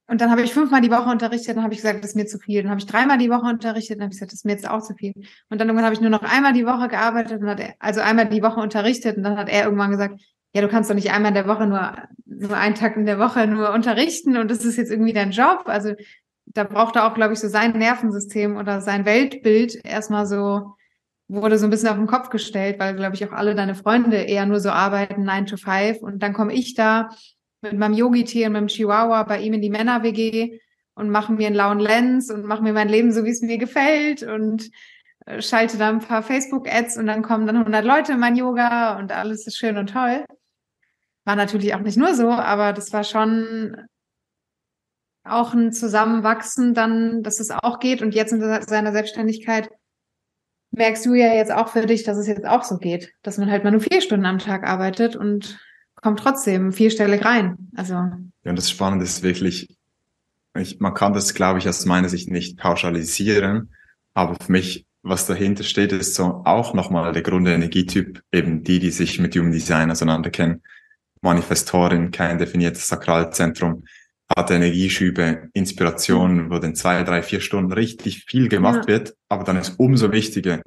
und dann habe ich fünfmal die Woche unterrichtet, dann habe ich gesagt, das ist mir zu viel. Dann habe ich dreimal die Woche unterrichtet, dann habe ich gesagt, das ist mir jetzt auch zu viel. Und dann irgendwann habe ich nur noch einmal die Woche gearbeitet und hat er, also einmal die Woche unterrichtet und dann hat er irgendwann gesagt, ja, du kannst doch nicht einmal in der Woche nur, nur einen Tag in der Woche nur unterrichten und das ist jetzt irgendwie dein Job. Also da braucht er auch, glaube ich, so sein Nervensystem oder sein Weltbild erstmal so, wurde so ein bisschen auf den Kopf gestellt, weil, glaube ich, auch alle deine Freunde eher nur so arbeiten, nine to five. Und dann komme ich da mit meinem Yogi-Tee und meinem Chihuahua bei ihm in die Männer-WG und mache mir einen lauen Lens und mache mir mein Leben so, wie es mir gefällt und äh, schalte da ein paar Facebook-Ads und dann kommen dann 100 Leute in mein Yoga und alles ist schön und toll. War natürlich auch nicht nur so, aber das war schon auch ein Zusammenwachsen dann, dass es auch geht. Und jetzt in seiner Selbstständigkeit merkst du ja jetzt auch für dich, dass es jetzt auch so geht, dass man halt mal nur vier Stunden am Tag arbeitet und kommt trotzdem vierstellig rein. Also. Ja, und das Spannende ist wirklich, ich, man kann das, glaube ich, aus meiner Sicht nicht pauschalisieren, aber für mich, was dahinter steht, ist so auch nochmal der Grundenergietyp, eben die, die sich mit Human Design auseinanderkennen. Manifestorin, kein definiertes Sakralzentrum, hat Energieschübe, Inspiration, wo dann zwei, drei, vier Stunden richtig viel gemacht ja. wird, aber dann ist umso wichtiger,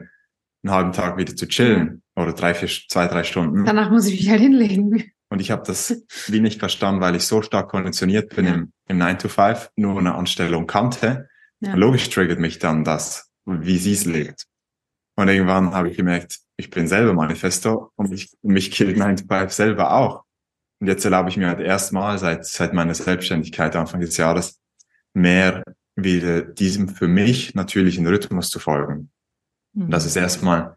einen halben Tag wieder zu chillen oder drei, vier, zwei, drei Stunden. Danach muss ich mich halt hinlegen. Und ich habe das wie nicht verstanden, weil ich so stark konditioniert bin ja. im, im 9 to 5, nur eine Anstellung kannte. Ja. Logisch triggert mich dann das, wie sie es lebt. Und irgendwann habe ich gemerkt, ich bin selber Manifesto und ich, mich killt 9 to 5 selber auch. Und jetzt erlaube ich mir halt erstmal seit, seit meiner Selbstständigkeit Anfang des Jahres mehr wieder diesem für mich natürlichen Rhythmus zu folgen. Mhm. Und das ist erstmal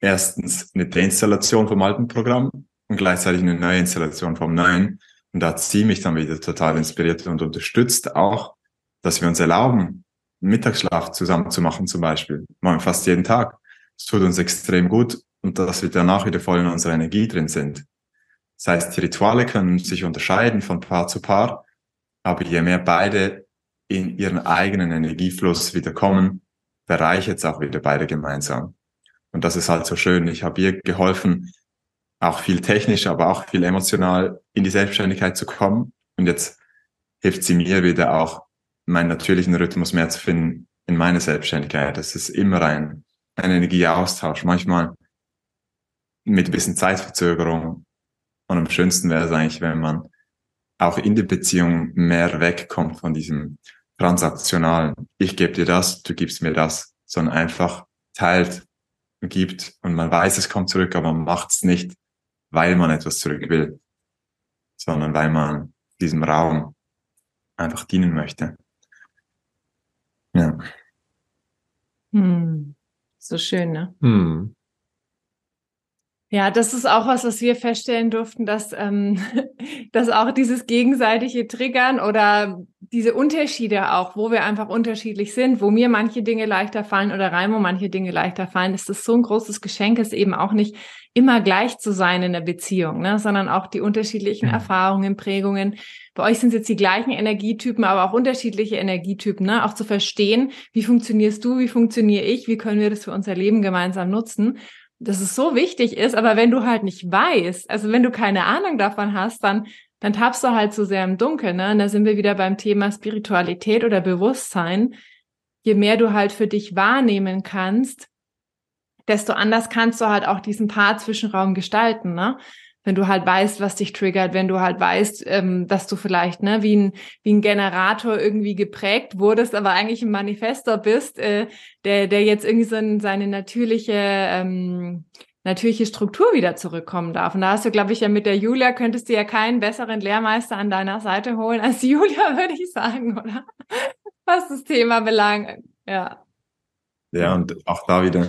erstens eine Deinstallation vom alten Programm und gleichzeitig eine neue Installation vom neuen. Und da ziehe mich dann wieder total inspiriert und unterstützt auch, dass wir uns erlauben, Mittagsschlaf zusammen zu machen zum Beispiel. Machen fast jeden Tag. Es tut uns extrem gut und dass wir danach wieder voll in unserer Energie drin sind. Das heißt, die Rituale können sich unterscheiden von Paar zu Paar, aber je mehr beide in ihren eigenen Energiefluss wieder kommen, bereichert es auch wieder beide gemeinsam. Und das ist halt so schön. Ich habe ihr geholfen, auch viel technisch, aber auch viel emotional in die Selbstständigkeit zu kommen. Und jetzt hilft sie mir wieder auch, meinen natürlichen Rhythmus mehr zu finden in meiner Selbstständigkeit. Das ist immer ein, ein Energieaustausch, manchmal mit ein bisschen Zeitverzögerung, und am schönsten wäre es eigentlich, wenn man auch in der Beziehung mehr wegkommt von diesem transaktionalen, ich gebe dir das, du gibst mir das, sondern einfach teilt und gibt und man weiß, es kommt zurück, aber man macht es nicht, weil man etwas zurück will, sondern weil man diesem Raum einfach dienen möchte. Ja. Hm. So schön, ne? Hm. Ja, das ist auch was, was wir feststellen durften, dass, ähm, dass auch dieses gegenseitige Triggern oder diese Unterschiede auch, wo wir einfach unterschiedlich sind, wo mir manche Dinge leichter fallen oder Raimo manche Dinge leichter fallen, ist das so ein großes Geschenk, ist eben auch nicht immer gleich zu sein in der Beziehung, ne, sondern auch die unterschiedlichen. Erfahrungen, Prägungen. Bei euch sind es jetzt die gleichen Energietypen, aber auch unterschiedliche Energietypen, ne? auch zu verstehen, wie funktionierst du, wie funktioniere ich, wie können wir das für unser Leben gemeinsam nutzen dass es so wichtig ist, aber wenn du halt nicht weißt, also wenn du keine Ahnung davon hast, dann, dann tappst du halt so sehr im Dunkeln, ne? Und da sind wir wieder beim Thema Spiritualität oder Bewusstsein. Je mehr du halt für dich wahrnehmen kannst, desto anders kannst du halt auch diesen Paar-Zwischenraum gestalten, ne? Wenn du halt weißt, was dich triggert, wenn du halt weißt, ähm, dass du vielleicht ne, wie, ein, wie ein Generator irgendwie geprägt wurdest, aber eigentlich ein Manifestor bist, äh, der, der jetzt irgendwie so in seine natürliche, ähm, natürliche Struktur wieder zurückkommen darf. Und da hast du, glaube ich, ja mit der Julia, könntest du ja keinen besseren Lehrmeister an deiner Seite holen als Julia, würde ich sagen, oder? Was das Thema belangt. Ja. Ja, und auch da wieder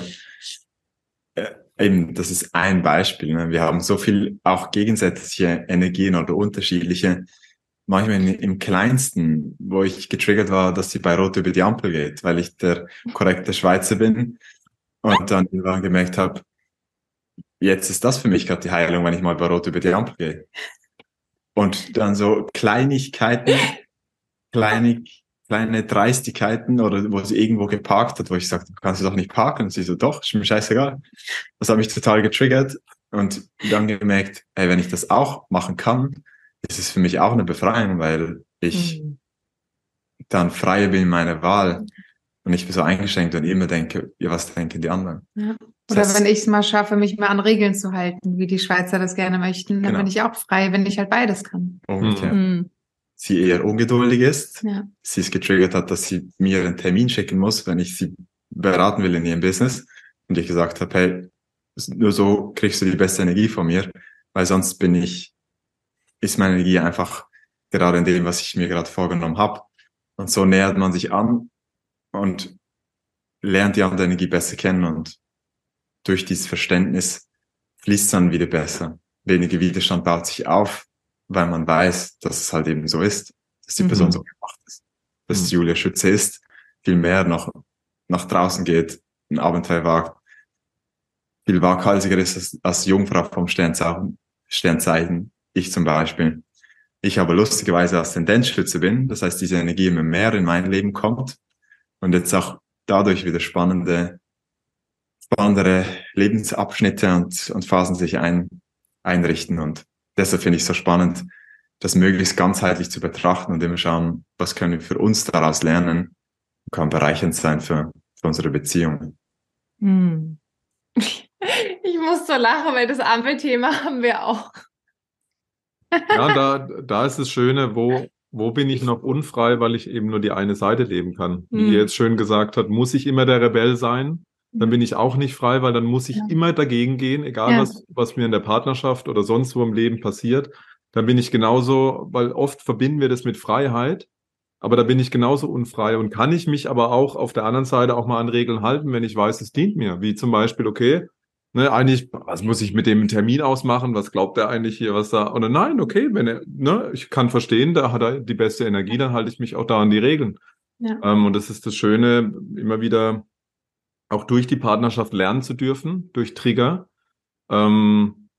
äh, eben, das ist ein Beispiel. Ne? Wir haben so viel auch gegensätzliche Energien oder unterschiedliche. Manchmal im kleinsten, wo ich getriggert war, dass sie bei Rot über die Ampel geht, weil ich der korrekte Schweizer bin. Und dann irgendwann gemerkt habe, jetzt ist das für mich gerade die Heilung, wenn ich mal bei Rot über die Ampel gehe. Und dann so Kleinigkeiten, kleinig, kleine Dreistigkeiten oder wo sie irgendwo geparkt hat, wo ich sagte, kannst du doch nicht parken. Und sie so, doch, ist mir scheißegal. Das hat mich total getriggert und dann gemerkt, ey, wenn ich das auch machen kann, ist es für mich auch eine Befreiung, weil ich mhm. dann freier bin in meiner Wahl und ich bin so eingeschränkt und immer denke, ja, was denken die anderen? Ja. Oder das heißt, wenn ich es mal schaffe, mich mal an Regeln zu halten, wie die Schweizer das gerne möchten, dann genau. bin ich auch frei, wenn ich halt beides kann. Umgekehrt. Mhm sie eher ungeduldig ist. Ja. Sie es getriggert hat, dass sie mir einen Termin schicken muss, wenn ich sie beraten will in ihrem Business. Und ich gesagt habe, hey, nur so kriegst du die beste Energie von mir, weil sonst bin ich, ist meine Energie einfach gerade in dem, was ich mir gerade vorgenommen habe. Und so nähert man sich an und lernt die andere Energie besser kennen und durch dieses Verständnis fließt dann wieder besser. Weniger Widerstand baut sich auf, weil man weiß, dass es halt eben so ist, dass die Person mhm. so gemacht ist, dass mhm. Julia Schütze ist, viel mehr noch nach draußen geht, ein Abenteuer wagt, viel waghalsiger ist als, als Jungfrau vom Sternzeichen, Sternzeichen, ich zum Beispiel. Ich aber lustigerweise als Tendenzschütze bin, das heißt, diese Energie immer mehr in mein Leben kommt und jetzt auch dadurch wieder spannende, spannendere Lebensabschnitte und, und Phasen sich ein, einrichten. Und deshalb finde ich es so spannend, das möglichst ganzheitlich zu betrachten und immer schauen, was können wir für uns daraus lernen, kann bereichernd sein für, für unsere Beziehung. Hm. Ich muss so lachen, weil das Ampelthema haben wir auch. Ja, da, da ist das Schöne, wo, wo bin ich noch unfrei, weil ich eben nur die eine Seite leben kann. Wie hm. ihr jetzt schön gesagt hat, muss ich immer der Rebell sein? Dann bin ich auch nicht frei, weil dann muss ich ja. immer dagegen gehen, egal ja. was, was mir in der Partnerschaft oder sonst wo im Leben passiert. Dann bin ich genauso, weil oft verbinden wir das mit Freiheit, aber da bin ich genauso unfrei und kann ich mich aber auch auf der anderen Seite auch mal an Regeln halten, wenn ich weiß, es dient mir. Wie zum Beispiel, okay, ne, eigentlich, was muss ich mit dem Termin ausmachen? Was glaubt er eigentlich hier, was da? Oder nein, okay, wenn er, ne, ich kann verstehen, da hat er die beste Energie, dann halte ich mich auch da an die Regeln. Ja. Ähm, und das ist das Schöne, immer wieder auch durch die Partnerschaft lernen zu dürfen, durch Trigger. Ähm,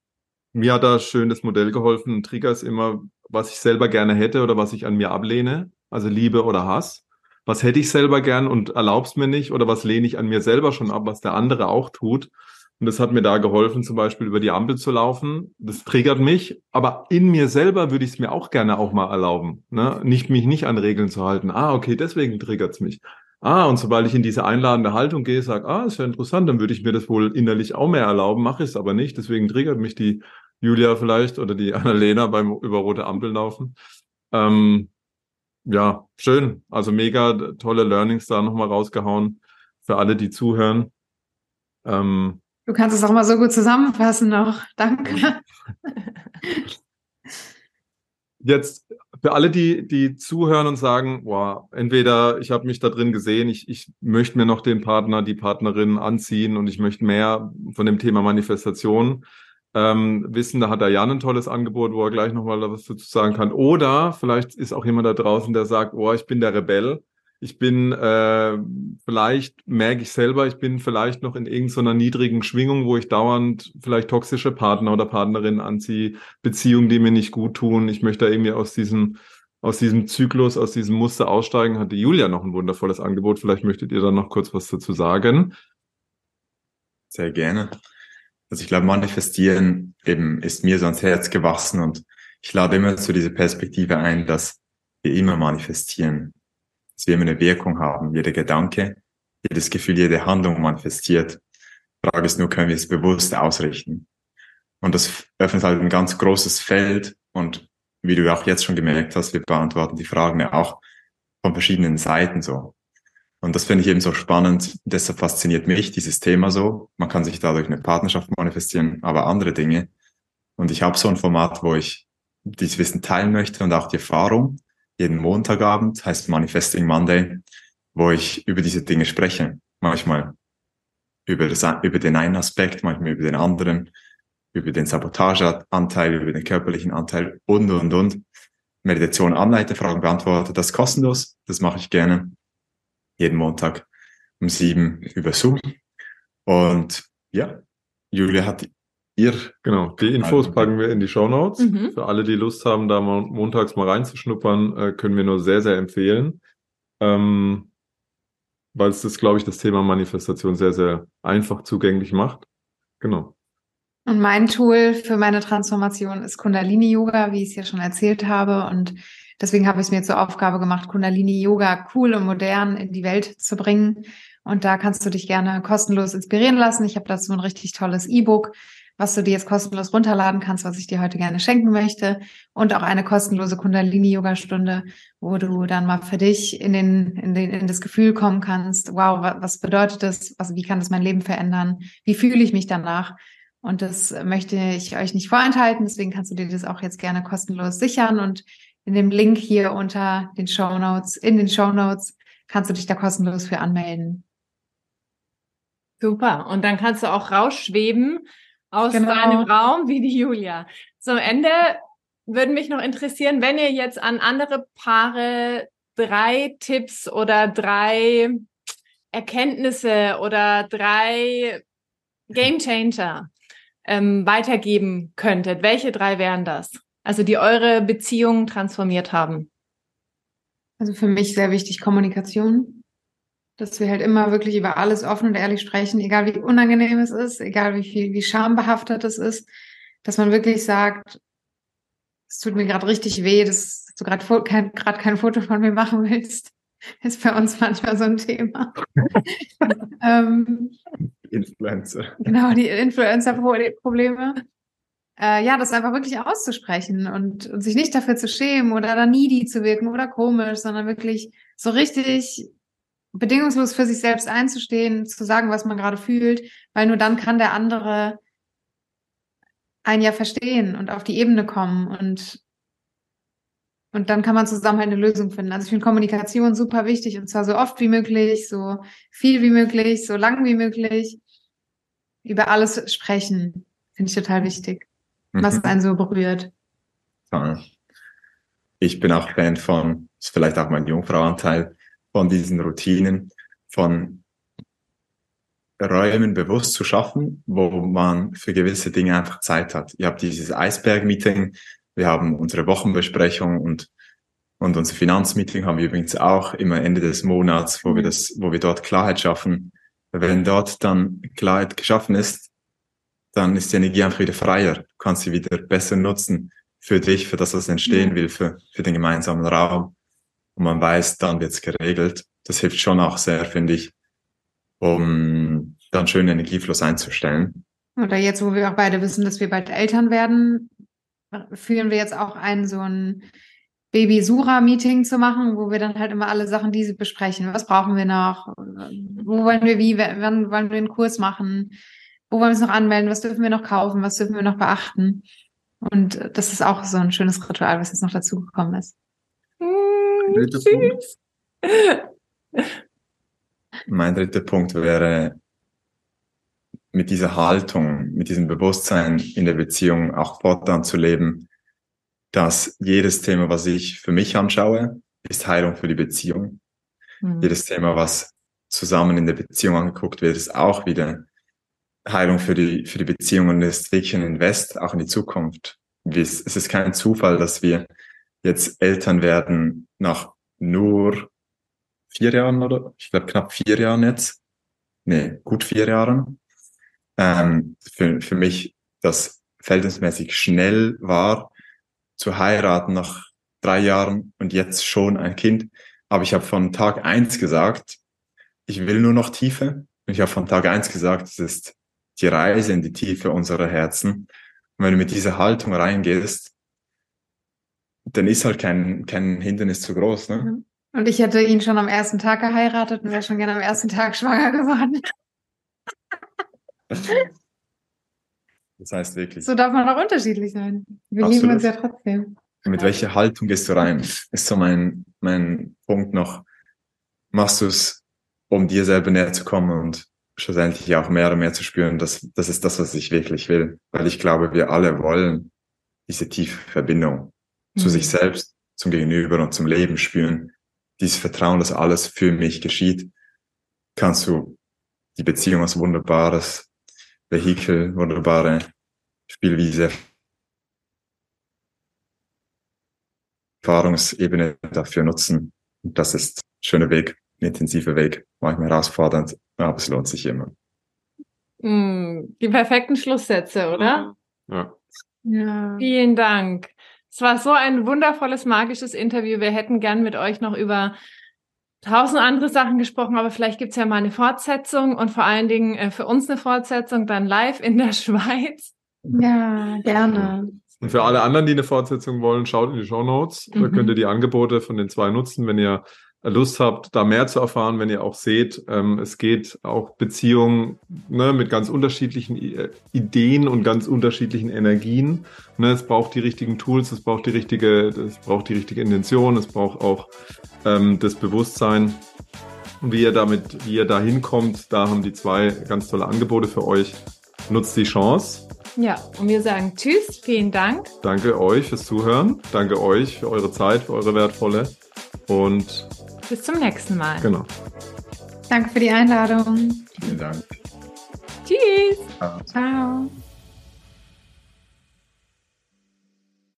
mir hat da schön das Modell geholfen. Ein Trigger ist immer, was ich selber gerne hätte oder was ich an mir ablehne, also Liebe oder Hass. Was hätte ich selber gern und erlaub's mir nicht oder was lehne ich an mir selber schon ab, was der andere auch tut. Und das hat mir da geholfen, zum Beispiel über die Ampel zu laufen. Das triggert mich, aber in mir selber würde ich es mir auch gerne auch mal erlauben. Ne? Nicht mich nicht an Regeln zu halten. Ah, okay, deswegen triggert's mich. Ah, und sobald ich in diese einladende Haltung gehe, sage, ah, ist ja interessant, dann würde ich mir das wohl innerlich auch mehr erlauben, mache ich es aber nicht. Deswegen triggert mich die Julia vielleicht oder die Annalena beim über rote Ampel laufen. Ähm, ja, schön. Also mega tolle Learnings da nochmal rausgehauen für alle, die zuhören. Ähm, Du kannst es auch mal so gut zusammenfassen noch. Danke. Jetzt für alle, die, die zuhören und sagen, wow, entweder ich habe mich da drin gesehen, ich, ich möchte mir noch den Partner, die Partnerin anziehen und ich möchte mehr von dem Thema Manifestation ähm, wissen, da hat der Jan ein tolles Angebot, wo er gleich nochmal was dazu sagen kann. Oder vielleicht ist auch jemand da draußen, der sagt, oh, ich bin der Rebell ich bin äh, vielleicht merke ich selber, ich bin vielleicht noch in irgendeiner niedrigen Schwingung, wo ich dauernd vielleicht toxische Partner oder Partnerinnen anziehe, Beziehungen, die mir nicht gut tun. Ich möchte irgendwie aus diesem aus diesem Zyklus, aus diesem Muster aussteigen. Hatte Julia noch ein wundervolles Angebot. Vielleicht möchtet ihr dann noch kurz was dazu sagen. Sehr gerne. Also ich glaube, manifestieren eben ist mir so ans Herz gewachsen und ich lade immer zu dieser Perspektive ein, dass wir immer manifestieren dass wir immer eine Wirkung haben. Jeder Gedanke, jedes Gefühl, jede Handlung manifestiert. Frage ist nur, können wir es bewusst ausrichten? Und das öffnet halt ein ganz großes Feld und wie du auch jetzt schon gemerkt hast, wir beantworten die Fragen ja auch von verschiedenen Seiten so. Und das finde ich eben so spannend. Deshalb fasziniert mich dieses Thema so. Man kann sich dadurch eine Partnerschaft manifestieren, aber andere Dinge. Und ich habe so ein Format, wo ich dieses Wissen teilen möchte und auch die Erfahrung jeden Montagabend, heißt Manifesting Monday, wo ich über diese Dinge spreche. Manchmal über, das, über den einen Aspekt, manchmal über den anderen, über den Sabotageanteil, über den körperlichen Anteil und, und, und. Meditation anleite, Fragen beantworte, das kostenlos. Das mache ich gerne. Jeden Montag um sieben über Zoom. Und ja, Julia hat ihr. Genau, die Infos packen wir in die Show Notes. Mhm. Für alle, die Lust haben, da mal montags mal reinzuschnuppern, äh, können wir nur sehr, sehr empfehlen. Ähm, weil es das, glaube ich, das Thema Manifestation sehr, sehr einfach zugänglich macht. Genau. Und mein Tool für meine Transformation ist Kundalini Yoga, wie ich es ja schon erzählt habe. Und deswegen habe ich es mir zur Aufgabe gemacht, Kundalini Yoga cool und modern in die Welt zu bringen. Und da kannst du dich gerne kostenlos inspirieren lassen. Ich habe dazu ein richtig tolles E-Book, was du dir jetzt kostenlos runterladen kannst, was ich dir heute gerne schenken möchte. Und auch eine kostenlose Kundalini-Yoga-Stunde, wo du dann mal für dich in, den, in, den, in das Gefühl kommen kannst, wow, was bedeutet das? Was, wie kann das mein Leben verändern? Wie fühle ich mich danach? Und das möchte ich euch nicht vorenthalten. Deswegen kannst du dir das auch jetzt gerne kostenlos sichern. Und in dem Link hier unter den Show Notes, in den Show Notes kannst du dich da kostenlos für anmelden. Super. Und dann kannst du auch rausschweben aus genau. deinem Raum wie die Julia. Zum Ende würde mich noch interessieren, wenn ihr jetzt an andere Paare drei Tipps oder drei Erkenntnisse oder drei Game Changer ähm, weitergeben könntet. Welche drei wären das? Also die eure Beziehungen transformiert haben. Also für mich sehr wichtig Kommunikation dass wir halt immer wirklich über alles offen und ehrlich sprechen, egal wie unangenehm es ist, egal wie viel, wie schambehaftet es ist, dass man wirklich sagt, es tut mir gerade richtig weh, dass du gerade kein, kein Foto von mir machen willst, ist bei uns manchmal so ein Thema. ähm, Influencer. Genau, die Influencer-Probleme. Äh, ja, das einfach wirklich auszusprechen und, und sich nicht dafür zu schämen oder da needy zu wirken oder komisch, sondern wirklich so richtig bedingungslos für sich selbst einzustehen, zu sagen, was man gerade fühlt, weil nur dann kann der andere einen ja verstehen und auf die Ebene kommen und und dann kann man zusammen halt eine Lösung finden. Also ich finde Kommunikation super wichtig und zwar so oft wie möglich, so viel wie möglich, so lang wie möglich. Über alles sprechen finde ich total wichtig, mhm. was einen so berührt. Ich bin auch Fan von, ist vielleicht auch mein Jungfrauanteil, von diesen Routinen, von Räumen bewusst zu schaffen, wo man für gewisse Dinge einfach Zeit hat. Ihr habt dieses Eisberg-Meeting, wir haben unsere Wochenbesprechung und, und unser Finanzmeeting haben wir übrigens auch immer Ende des Monats, wo wir das, wo wir dort Klarheit schaffen. Wenn dort dann Klarheit geschaffen ist, dann ist die Energie einfach wieder freier. Du kannst sie wieder besser nutzen für dich, für das, was entstehen will, für, für den gemeinsamen Raum und man weiß, dann wird's geregelt. Das hilft schon auch sehr, finde ich, um dann schönen Energiefluss einzustellen. Oder jetzt, wo wir auch beide wissen, dass wir bald Eltern werden, führen wir jetzt auch ein so ein Baby-Sura-Meeting zu machen, wo wir dann halt immer alle Sachen, diese besprechen. Was brauchen wir noch? Wo wollen wir wie? Wann wollen wir einen Kurs machen? Wo wollen wir uns noch anmelden? Was dürfen wir noch kaufen? Was dürfen wir noch beachten? Und das ist auch so ein schönes Ritual, was jetzt noch dazu gekommen ist. Dritter Punkt. Mein dritter Punkt wäre, mit dieser Haltung, mit diesem Bewusstsein in der Beziehung auch fortan zu leben, dass jedes Thema, was ich für mich anschaue, ist Heilung für die Beziehung. Mhm. Jedes Thema, was zusammen in der Beziehung angeguckt wird, ist auch wieder Heilung für die, für die Beziehung und ist wirklich ein Invest auch in die Zukunft. Es ist kein Zufall, dass wir jetzt Eltern werden nach nur vier Jahren oder ich glaube knapp vier Jahren jetzt. Nee, gut vier Jahren. Ähm, für, für mich das verhältnismäßig schnell war, zu heiraten nach drei Jahren und jetzt schon ein Kind. Aber ich habe von Tag eins gesagt, ich will nur noch Tiefe. Und ich habe von Tag eins gesagt, es ist die Reise in die Tiefe unserer Herzen. Und wenn du mit dieser Haltung reingehst, dann ist halt kein, kein Hindernis zu groß. Ne? Und ich hätte ihn schon am ersten Tag geheiratet und wäre schon gerne am ersten Tag schwanger geworden. Das heißt wirklich. So darf man auch unterschiedlich sein. Wir Absolut. lieben uns ja trotzdem. Mit welcher Haltung gehst du rein? Ist so mein, mein Punkt noch. Machst du es, um dir selber näher zu kommen und schlussendlich auch mehr und mehr zu spüren, dass das ist das, was ich wirklich will. Weil ich glaube, wir alle wollen diese tiefe Verbindung zu sich mhm. selbst, zum Gegenüber und zum Leben spüren, dieses Vertrauen, dass alles für mich geschieht, kannst du die Beziehung als wunderbares Vehikel, wunderbare Spielwiese, Erfahrungsebene dafür nutzen. Und das ist ein schöner Weg, ein intensiver Weg, manchmal herausfordernd, aber es lohnt sich immer. Mm, die perfekten Schlusssätze, oder? Ja. ja. Vielen Dank. Es war so ein wundervolles, magisches Interview. Wir hätten gern mit euch noch über tausend andere Sachen gesprochen, aber vielleicht gibt's ja mal eine Fortsetzung und vor allen Dingen äh, für uns eine Fortsetzung dann live in der Schweiz. Ja, gerne. Und für alle anderen, die eine Fortsetzung wollen, schaut in die Show Notes. Mhm. Da könnt ihr die Angebote von den zwei nutzen, wenn ihr Lust habt, da mehr zu erfahren, wenn ihr auch seht, ähm, es geht auch Beziehungen ne, mit ganz unterschiedlichen I Ideen und ganz unterschiedlichen Energien. Ne, es braucht die richtigen Tools, es braucht die richtige, es braucht die richtige Intention, es braucht auch ähm, das Bewusstsein. Wie ihr damit, wie ihr da hinkommt, da haben die zwei ganz tolle Angebote für euch. Nutzt die Chance. Ja, und wir sagen Tschüss, vielen Dank. Danke euch fürs Zuhören. Danke euch für eure Zeit, für eure wertvolle. Und bis zum nächsten Mal. Genau. Danke für die Einladung. Vielen Dank. Tschüss. Ciao. Ciao.